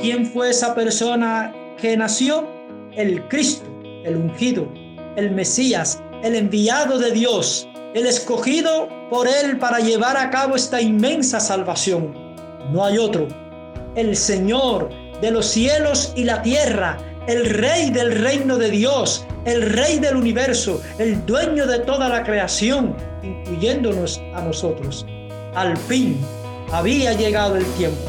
¿Quién fue esa persona que nació? El Cristo, el ungido, el Mesías, el enviado de Dios, el escogido por Él para llevar a cabo esta inmensa salvación. No hay otro. El Señor de los cielos y la tierra, el Rey del reino de Dios, el Rey del universo, el dueño de toda la creación, incluyéndonos a nosotros. Al fin había llegado el tiempo.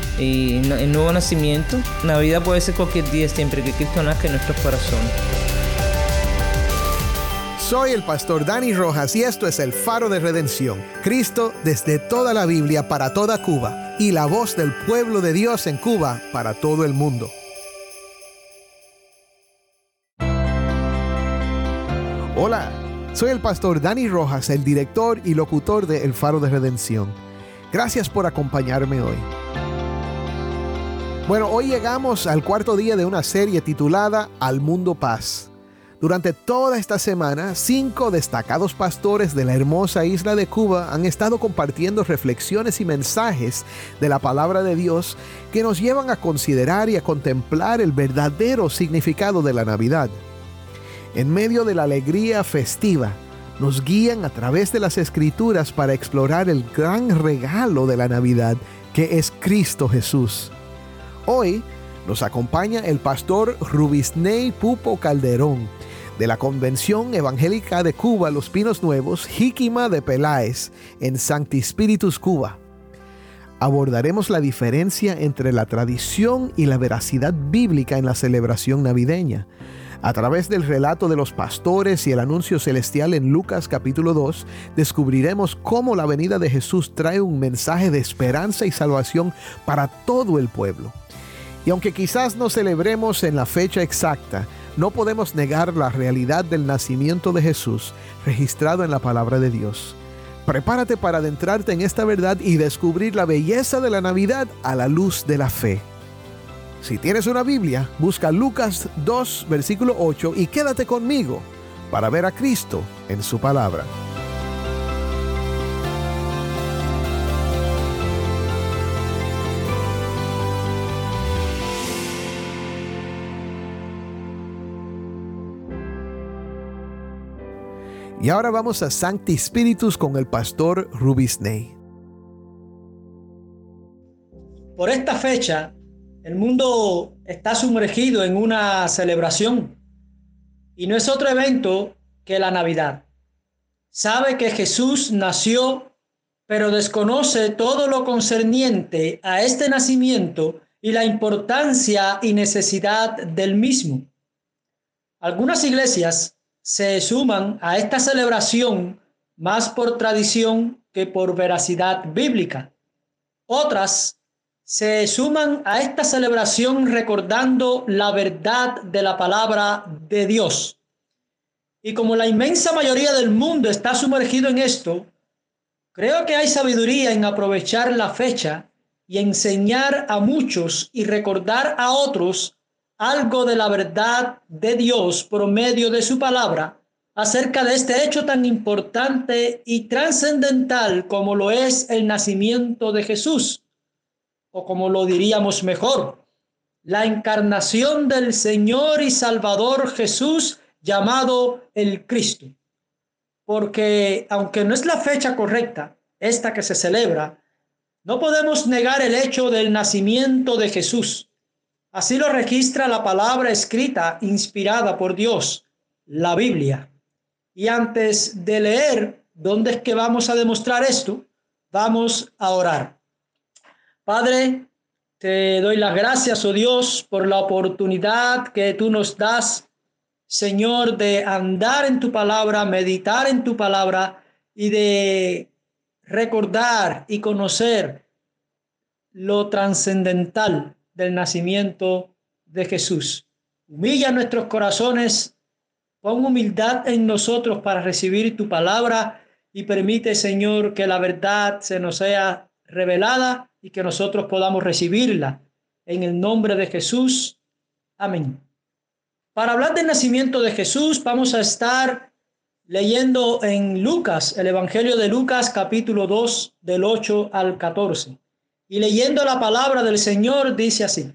y el nuevo nacimiento. Navidad puede ser cualquier día siempre que Cristo nazca en nuestros corazones. Soy el pastor Dani Rojas y esto es el faro de redención. Cristo desde toda la Biblia para toda Cuba y la voz del pueblo de Dios en Cuba para todo el mundo. Hola, soy el pastor Dani Rojas, el director y locutor de El Faro de Redención. Gracias por acompañarme hoy. Bueno, hoy llegamos al cuarto día de una serie titulada Al Mundo Paz. Durante toda esta semana, cinco destacados pastores de la hermosa isla de Cuba han estado compartiendo reflexiones y mensajes de la palabra de Dios que nos llevan a considerar y a contemplar el verdadero significado de la Navidad. En medio de la alegría festiva, nos guían a través de las escrituras para explorar el gran regalo de la Navidad que es Cristo Jesús. Hoy nos acompaña el pastor Rubisney Pupo Calderón de la Convención Evangélica de Cuba Los Pinos Nuevos, Jíquima de Peláez, en Sancti Spiritus, Cuba. Abordaremos la diferencia entre la tradición y la veracidad bíblica en la celebración navideña. A través del relato de los pastores y el anuncio celestial en Lucas capítulo 2, descubriremos cómo la venida de Jesús trae un mensaje de esperanza y salvación para todo el pueblo. Y aunque quizás no celebremos en la fecha exacta, no podemos negar la realidad del nacimiento de Jesús registrado en la palabra de Dios. Prepárate para adentrarte en esta verdad y descubrir la belleza de la Navidad a la luz de la fe. Si tienes una Biblia, busca Lucas 2, versículo 8 y quédate conmigo para ver a Cristo en su palabra. Y ahora vamos a Sancti Spiritus con el pastor Rubisney. Por esta fecha, el mundo está sumergido en una celebración y no es otro evento que la Navidad. Sabe que Jesús nació, pero desconoce todo lo concerniente a este nacimiento y la importancia y necesidad del mismo. Algunas iglesias se suman a esta celebración más por tradición que por veracidad bíblica. Otras se suman a esta celebración recordando la verdad de la palabra de Dios. Y como la inmensa mayoría del mundo está sumergido en esto, creo que hay sabiduría en aprovechar la fecha y enseñar a muchos y recordar a otros algo de la verdad de Dios por medio de su palabra acerca de este hecho tan importante y trascendental como lo es el nacimiento de Jesús, o como lo diríamos mejor, la encarnación del Señor y Salvador Jesús llamado el Cristo. Porque aunque no es la fecha correcta, esta que se celebra, no podemos negar el hecho del nacimiento de Jesús Así lo registra la palabra escrita inspirada por Dios, la Biblia. Y antes de leer dónde es que vamos a demostrar esto, vamos a orar. Padre, te doy las gracias, oh Dios, por la oportunidad que tú nos das, Señor, de andar en tu palabra, meditar en tu palabra y de recordar y conocer lo trascendental del nacimiento de Jesús. Humilla nuestros corazones, pon humildad en nosotros para recibir tu palabra y permite, Señor, que la verdad se nos sea revelada y que nosotros podamos recibirla. En el nombre de Jesús. Amén. Para hablar del nacimiento de Jesús, vamos a estar leyendo en Lucas, el Evangelio de Lucas, capítulo 2, del 8 al 14. Y leyendo la palabra del Señor dice así,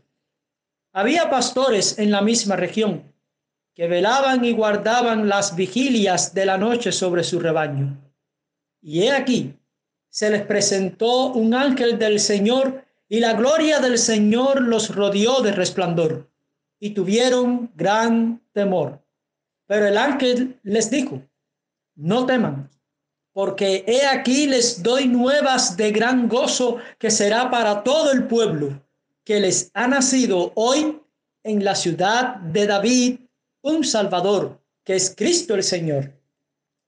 había pastores en la misma región que velaban y guardaban las vigilias de la noche sobre su rebaño. Y he aquí, se les presentó un ángel del Señor y la gloria del Señor los rodeó de resplandor y tuvieron gran temor. Pero el ángel les dijo, no teman porque he aquí les doy nuevas de gran gozo que será para todo el pueblo, que les ha nacido hoy en la ciudad de David un Salvador, que es Cristo el Señor.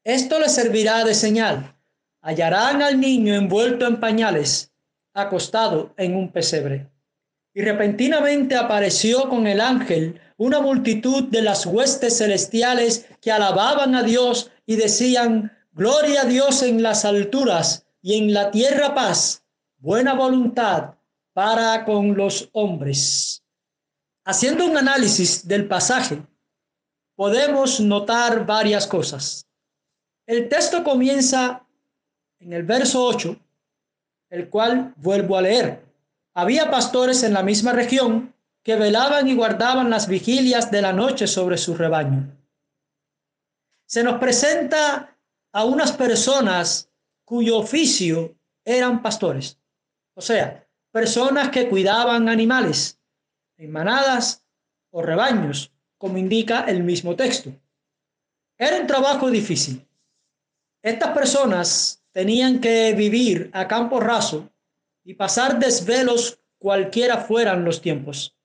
Esto les servirá de señal. Hallarán al niño envuelto en pañales, acostado en un pesebre. Y repentinamente apareció con el ángel una multitud de las huestes celestiales que alababan a Dios y decían, Gloria a Dios en las alturas y en la tierra paz, buena voluntad para con los hombres. Haciendo un análisis del pasaje, podemos notar varias cosas. El texto comienza en el verso 8, el cual vuelvo a leer. Había pastores en la misma región que velaban y guardaban las vigilias de la noche sobre su rebaño. Se nos presenta a unas personas cuyo oficio eran pastores. O sea, personas que cuidaban animales en manadas o rebaños, como indica el mismo texto. Era un trabajo difícil. Estas personas tenían que vivir a campo raso y pasar desvelos cualquiera fueran los tiempos.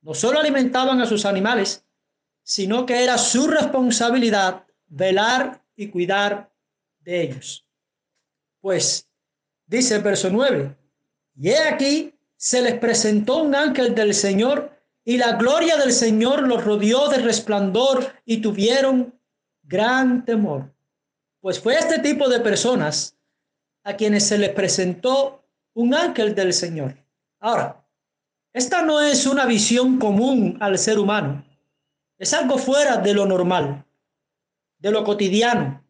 No solo alimentaban a sus animales, sino que era su responsabilidad velar y cuidar de ellos. Pues dice el verso 9, y he aquí se les presentó un ángel del Señor y la gloria del Señor los rodeó de resplandor y tuvieron gran temor. Pues fue este tipo de personas a quienes se les presentó un ángel del Señor. Ahora, esta no es una visión común al ser humano. Es algo fuera de lo normal de lo cotidiano,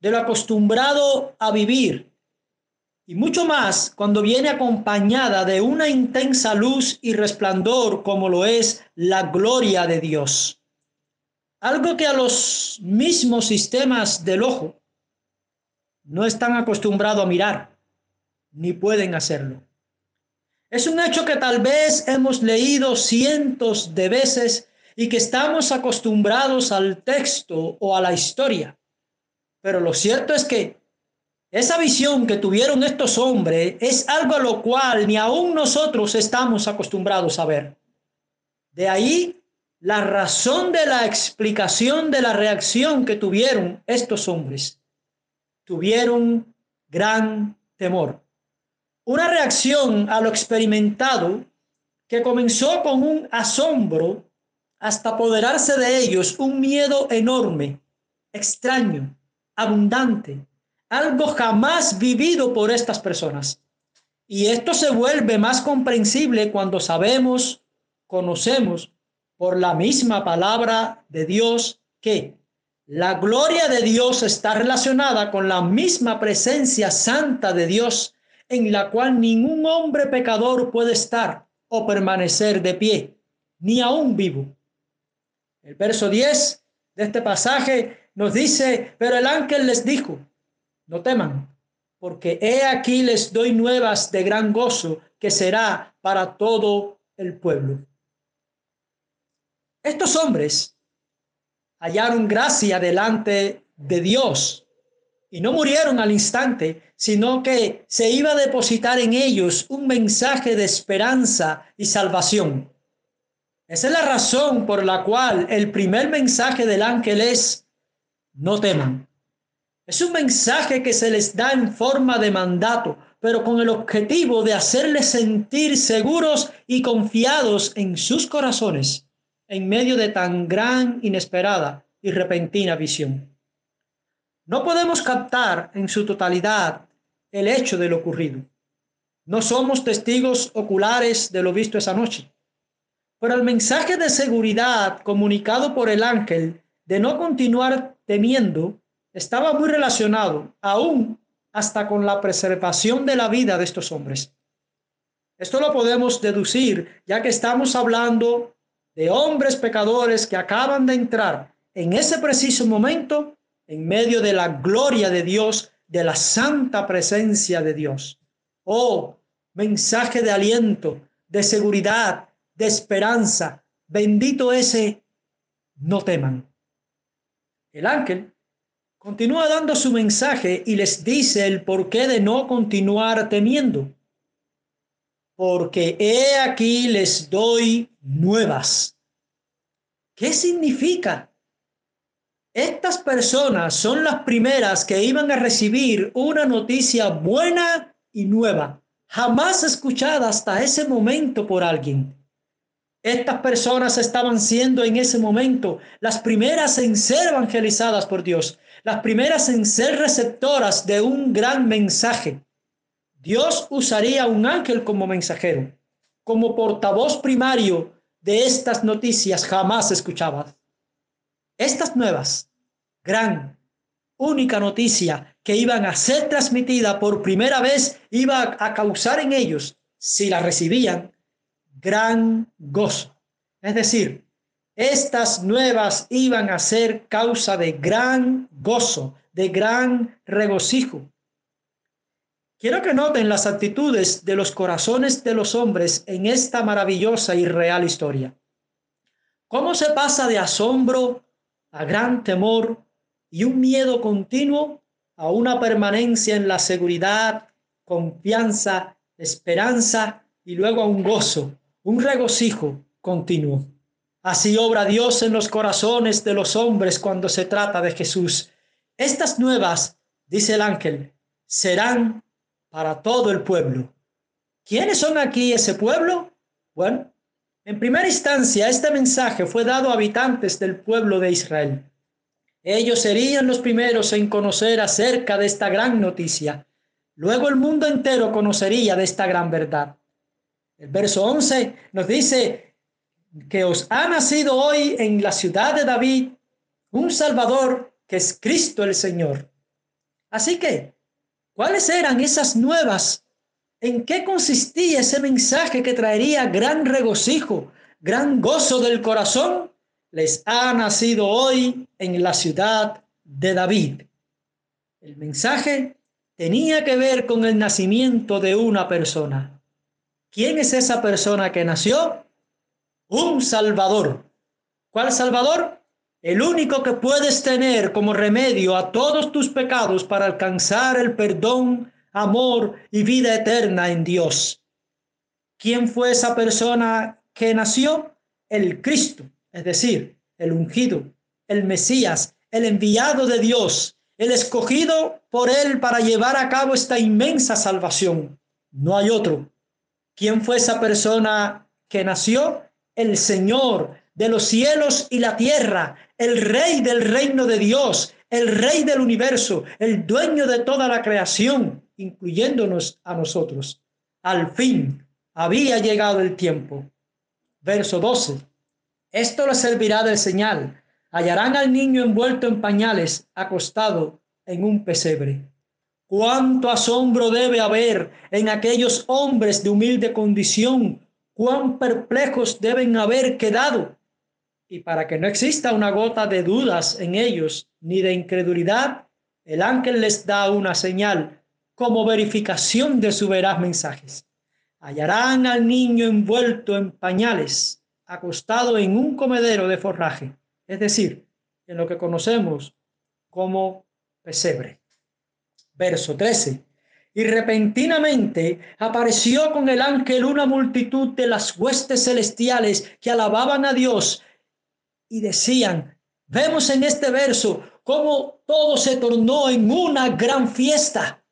de lo acostumbrado a vivir, y mucho más cuando viene acompañada de una intensa luz y resplandor como lo es la gloria de Dios. Algo que a los mismos sistemas del ojo no están acostumbrados a mirar, ni pueden hacerlo. Es un hecho que tal vez hemos leído cientos de veces y que estamos acostumbrados al texto o a la historia. Pero lo cierto es que esa visión que tuvieron estos hombres es algo a lo cual ni aún nosotros estamos acostumbrados a ver. De ahí la razón de la explicación de la reacción que tuvieron estos hombres. Tuvieron gran temor. Una reacción a lo experimentado que comenzó con un asombro hasta apoderarse de ellos un miedo enorme, extraño, abundante, algo jamás vivido por estas personas. Y esto se vuelve más comprensible cuando sabemos, conocemos por la misma palabra de Dios que la gloria de Dios está relacionada con la misma presencia santa de Dios en la cual ningún hombre pecador puede estar o permanecer de pie, ni aún vivo. El verso 10 de este pasaje nos dice, pero el ángel les dijo, no teman, porque he aquí les doy nuevas de gran gozo que será para todo el pueblo. Estos hombres hallaron gracia delante de Dios y no murieron al instante, sino que se iba a depositar en ellos un mensaje de esperanza y salvación. Esa es la razón por la cual el primer mensaje del ángel es, no teman. Es un mensaje que se les da en forma de mandato, pero con el objetivo de hacerles sentir seguros y confiados en sus corazones en medio de tan gran, inesperada y repentina visión. No podemos captar en su totalidad el hecho de lo ocurrido. No somos testigos oculares de lo visto esa noche. Pero el mensaje de seguridad comunicado por el ángel de no continuar temiendo estaba muy relacionado aún hasta con la preservación de la vida de estos hombres. Esto lo podemos deducir ya que estamos hablando de hombres pecadores que acaban de entrar en ese preciso momento en medio de la gloria de Dios, de la santa presencia de Dios. Oh, mensaje de aliento, de seguridad, de esperanza. Bendito ese, no teman. El ángel continúa dando su mensaje y les dice el porqué de no continuar temiendo. Porque he aquí les doy nuevas. ¿Qué significa? Estas personas son las primeras que iban a recibir una noticia buena y nueva, jamás escuchada hasta ese momento por alguien. Estas personas estaban siendo en ese momento las primeras en ser evangelizadas por Dios, las primeras en ser receptoras de un gran mensaje. Dios usaría un ángel como mensajero, como portavoz primario de estas noticias jamás escuchadas. Estas nuevas, gran, única noticia que iban a ser transmitida por primera vez iba a causar en ellos, si la recibían, gran gozo. Es decir, estas nuevas iban a ser causa de gran gozo, de gran regocijo. Quiero que noten las actitudes de los corazones de los hombres en esta maravillosa y real historia. ¿Cómo se pasa de asombro a gran temor y un miedo continuo a una permanencia en la seguridad, confianza, esperanza y luego a un gozo, un regocijo continuo? Así obra Dios en los corazones de los hombres cuando se trata de Jesús. Estas nuevas, dice el ángel, serán para todo el pueblo. ¿Quiénes son aquí ese pueblo? Bueno, en primera instancia, este mensaje fue dado a habitantes del pueblo de Israel. Ellos serían los primeros en conocer acerca de esta gran noticia. Luego el mundo entero conocería de esta gran verdad. El verso 11 nos dice que os ha nacido hoy en la ciudad de David un Salvador que es Cristo el Señor. Así que ¿Cuáles eran esas nuevas? ¿En qué consistía ese mensaje que traería gran regocijo, gran gozo del corazón? Les ha nacido hoy en la ciudad de David. El mensaje tenía que ver con el nacimiento de una persona. ¿Quién es esa persona que nació? Un Salvador. ¿Cuál Salvador? el único que puedes tener como remedio a todos tus pecados para alcanzar el perdón, amor y vida eterna en Dios. ¿Quién fue esa persona que nació? El Cristo, es decir, el ungido, el Mesías, el enviado de Dios, el escogido por Él para llevar a cabo esta inmensa salvación. No hay otro. ¿Quién fue esa persona que nació? El Señor de los cielos y la tierra, el rey del reino de Dios, el rey del universo, el dueño de toda la creación, incluyéndonos a nosotros. Al fin había llegado el tiempo. Verso 12. Esto les servirá de señal. Hallarán al niño envuelto en pañales, acostado en un pesebre. Cuánto asombro debe haber en aquellos hombres de humilde condición, cuán perplejos deben haber quedado y para que no exista una gota de dudas en ellos ni de incredulidad, el ángel les da una señal como verificación de su veraz mensajes. Hallarán al niño envuelto en pañales, acostado en un comedero de forraje, es decir, en lo que conocemos como pesebre. Verso 13. Y repentinamente apareció con el ángel una multitud de las huestes celestiales que alababan a Dios y decían, vemos en este verso cómo todo se tornó en una gran fiesta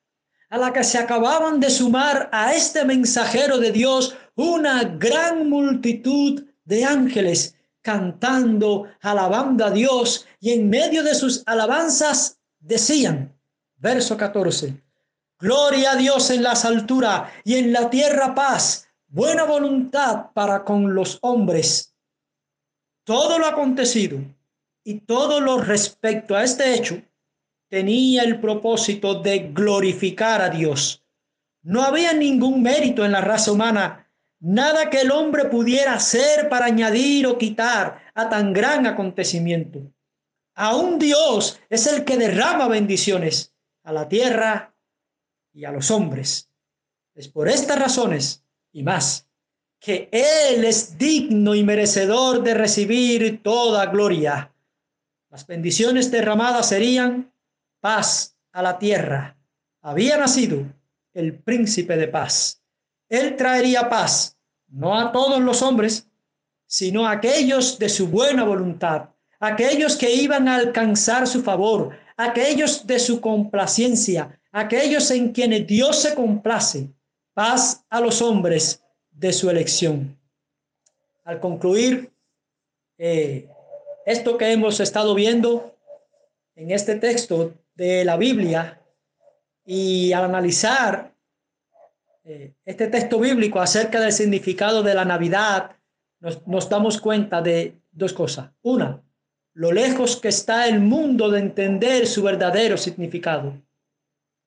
a la que se acababan de sumar a este mensajero de Dios una gran multitud de ángeles cantando, alabando a Dios y en medio de sus alabanzas decían, verso 14, Gloria a Dios en las alturas y en la tierra paz, buena voluntad para con los hombres. Todo lo acontecido y todo lo respecto a este hecho tenía el propósito de glorificar a Dios. No había ningún mérito en la raza humana, nada que el hombre pudiera hacer para añadir o quitar a tan gran acontecimiento. Aún Dios es el que derrama bendiciones a la tierra y a los hombres. Es por estas razones y más que Él es digno y merecedor de recibir toda gloria. Las bendiciones derramadas serían paz a la tierra. Había nacido el príncipe de paz. Él traería paz, no a todos los hombres, sino a aquellos de su buena voluntad, aquellos que iban a alcanzar su favor, aquellos de su complacencia, aquellos en quienes Dios se complace, paz a los hombres de su elección. Al concluir eh, esto que hemos estado viendo en este texto de la Biblia y al analizar eh, este texto bíblico acerca del significado de la Navidad, nos, nos damos cuenta de dos cosas. Una, lo lejos que está el mundo de entender su verdadero significado.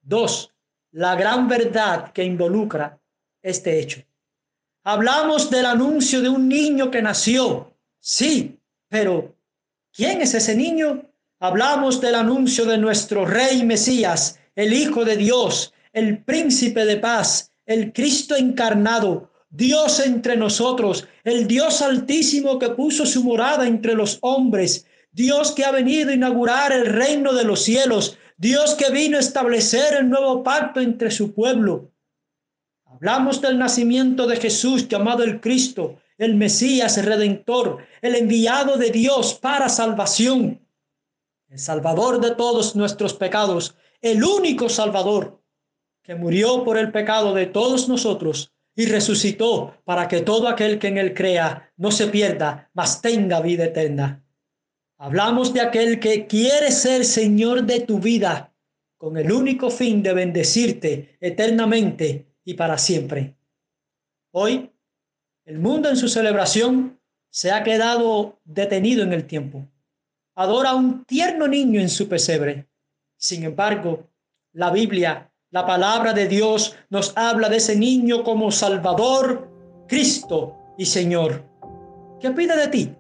Dos, la gran verdad que involucra este hecho. Hablamos del anuncio de un niño que nació, sí, pero ¿quién es ese niño? Hablamos del anuncio de nuestro Rey Mesías, el Hijo de Dios, el Príncipe de paz, el Cristo encarnado, Dios entre nosotros, el Dios altísimo que puso su morada entre los hombres, Dios que ha venido a inaugurar el reino de los cielos, Dios que vino a establecer el nuevo pacto entre su pueblo. Hablamos del nacimiento de Jesús llamado el Cristo, el Mesías redentor, el enviado de Dios para salvación el Salvador de todos nuestros pecados, el único Salvador que murió por el pecado de todos nosotros y resucitó para que todo aquel que en él crea no se pierda, mas tenga vida eterna. Hablamos de aquel que quiere ser Señor de tu vida con el único fin de bendecirte eternamente y para siempre. Hoy, el mundo en su celebración se ha quedado detenido en el tiempo adora a un tierno niño en su pesebre. Sin embargo, la Biblia, la palabra de Dios, nos habla de ese niño como Salvador, Cristo y Señor. ¿Qué pide de ti?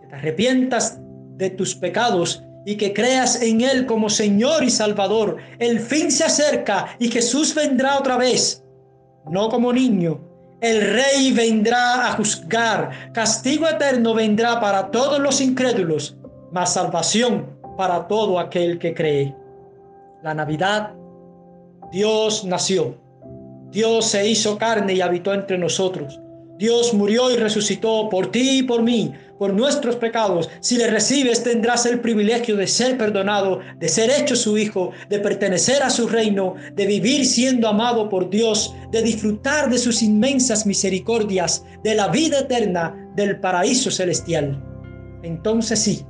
Que te arrepientas de tus pecados y que creas en Él como Señor y Salvador. El fin se acerca y Jesús vendrá otra vez, no como niño. El rey vendrá a juzgar. Castigo eterno vendrá para todos los incrédulos más salvación para todo aquel que cree. La Navidad, Dios nació, Dios se hizo carne y habitó entre nosotros. Dios murió y resucitó por ti y por mí, por nuestros pecados. Si le recibes tendrás el privilegio de ser perdonado, de ser hecho su hijo, de pertenecer a su reino, de vivir siendo amado por Dios, de disfrutar de sus inmensas misericordias, de la vida eterna, del paraíso celestial. Entonces sí,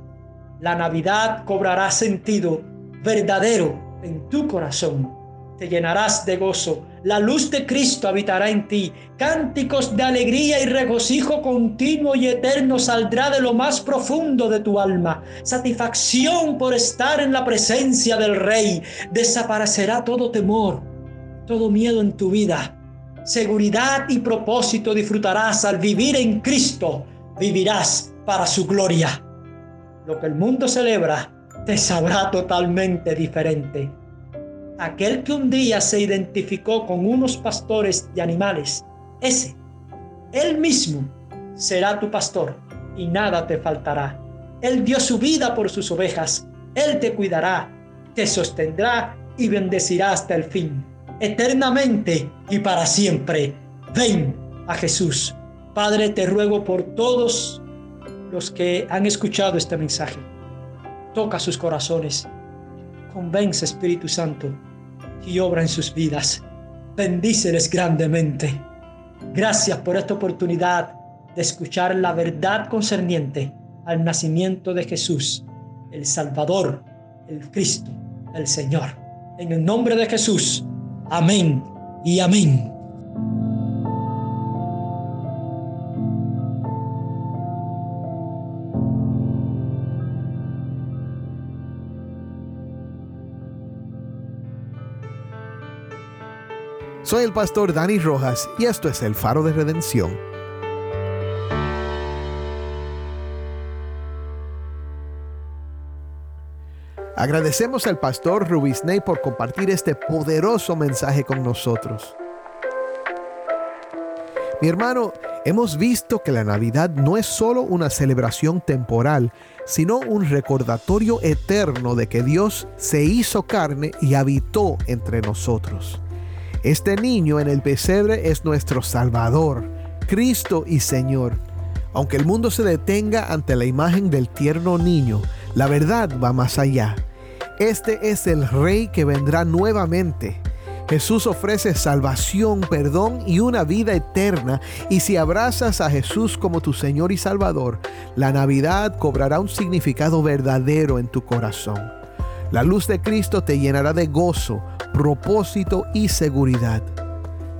la Navidad cobrará sentido verdadero en tu corazón. Te llenarás de gozo. La luz de Cristo habitará en ti. Cánticos de alegría y regocijo continuo y eterno saldrá de lo más profundo de tu alma. Satisfacción por estar en la presencia del Rey. Desaparecerá todo temor, todo miedo en tu vida. Seguridad y propósito disfrutarás al vivir en Cristo. Vivirás para su gloria lo que el mundo celebra te sabrá totalmente diferente. Aquel que un día se identificó con unos pastores de animales, ese, él mismo, será tu pastor y nada te faltará. Él dio su vida por sus ovejas. Él te cuidará, te sostendrá y bendecirá hasta el fin, eternamente y para siempre. Ven a Jesús. Padre, te ruego por todos los que han escuchado este mensaje. Toca sus corazones. Convence, Espíritu Santo, y obra en sus vidas. Bendíceles grandemente. Gracias por esta oportunidad de escuchar la verdad concerniente al nacimiento de Jesús, el Salvador, el Cristo, el Señor. En el nombre de Jesús. Amén y amén. Soy el pastor Dani Rojas y esto es el faro de redención. Agradecemos al pastor Rubisney por compartir este poderoso mensaje con nosotros. Mi hermano, hemos visto que la Navidad no es solo una celebración temporal, sino un recordatorio eterno de que Dios se hizo carne y habitó entre nosotros. Este niño en el pesebre es nuestro Salvador, Cristo y Señor. Aunque el mundo se detenga ante la imagen del tierno niño, la verdad va más allá. Este es el Rey que vendrá nuevamente. Jesús ofrece salvación, perdón y una vida eterna. Y si abrazas a Jesús como tu Señor y Salvador, la Navidad cobrará un significado verdadero en tu corazón. La luz de Cristo te llenará de gozo, propósito y seguridad.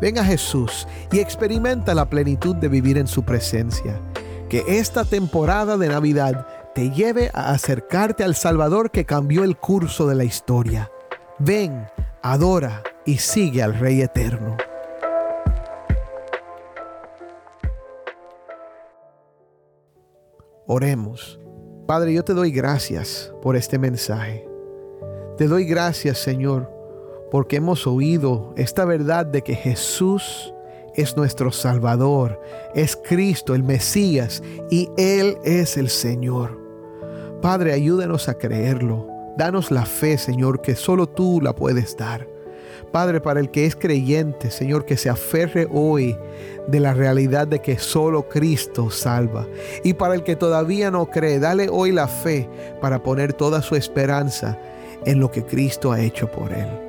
Ven a Jesús y experimenta la plenitud de vivir en su presencia. Que esta temporada de Navidad te lleve a acercarte al Salvador que cambió el curso de la historia. Ven, adora y sigue al Rey Eterno. Oremos. Padre, yo te doy gracias por este mensaje. Te doy gracias, Señor, porque hemos oído esta verdad de que Jesús es nuestro Salvador, es Cristo, el Mesías, y Él es el Señor. Padre, ayúdanos a creerlo. Danos la fe, Señor, que solo tú la puedes dar. Padre, para el que es creyente, Señor, que se aferre hoy de la realidad de que solo Cristo salva. Y para el que todavía no cree, dale hoy la fe para poner toda su esperanza en lo que Cristo ha hecho por él.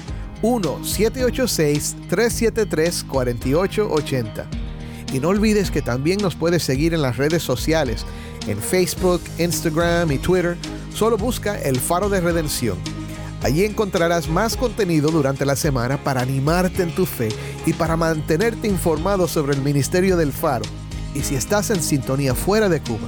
1-786-373-4880. Y no olvides que también nos puedes seguir en las redes sociales, en Facebook, Instagram y Twitter. Solo busca El Faro de Redención. Allí encontrarás más contenido durante la semana para animarte en tu fe y para mantenerte informado sobre el ministerio del Faro. Y si estás en sintonía fuera de Cuba,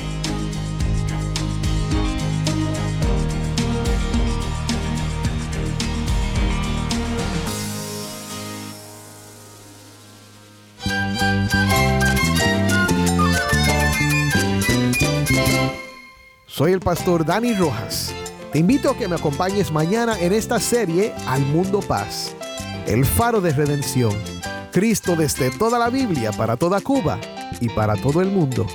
Soy el pastor Dani Rojas Te invito a que me acompañes mañana en esta serie Al Mundo Paz, el faro de redención. Cristo desde toda la Biblia, para toda Cuba y para todo el mundo.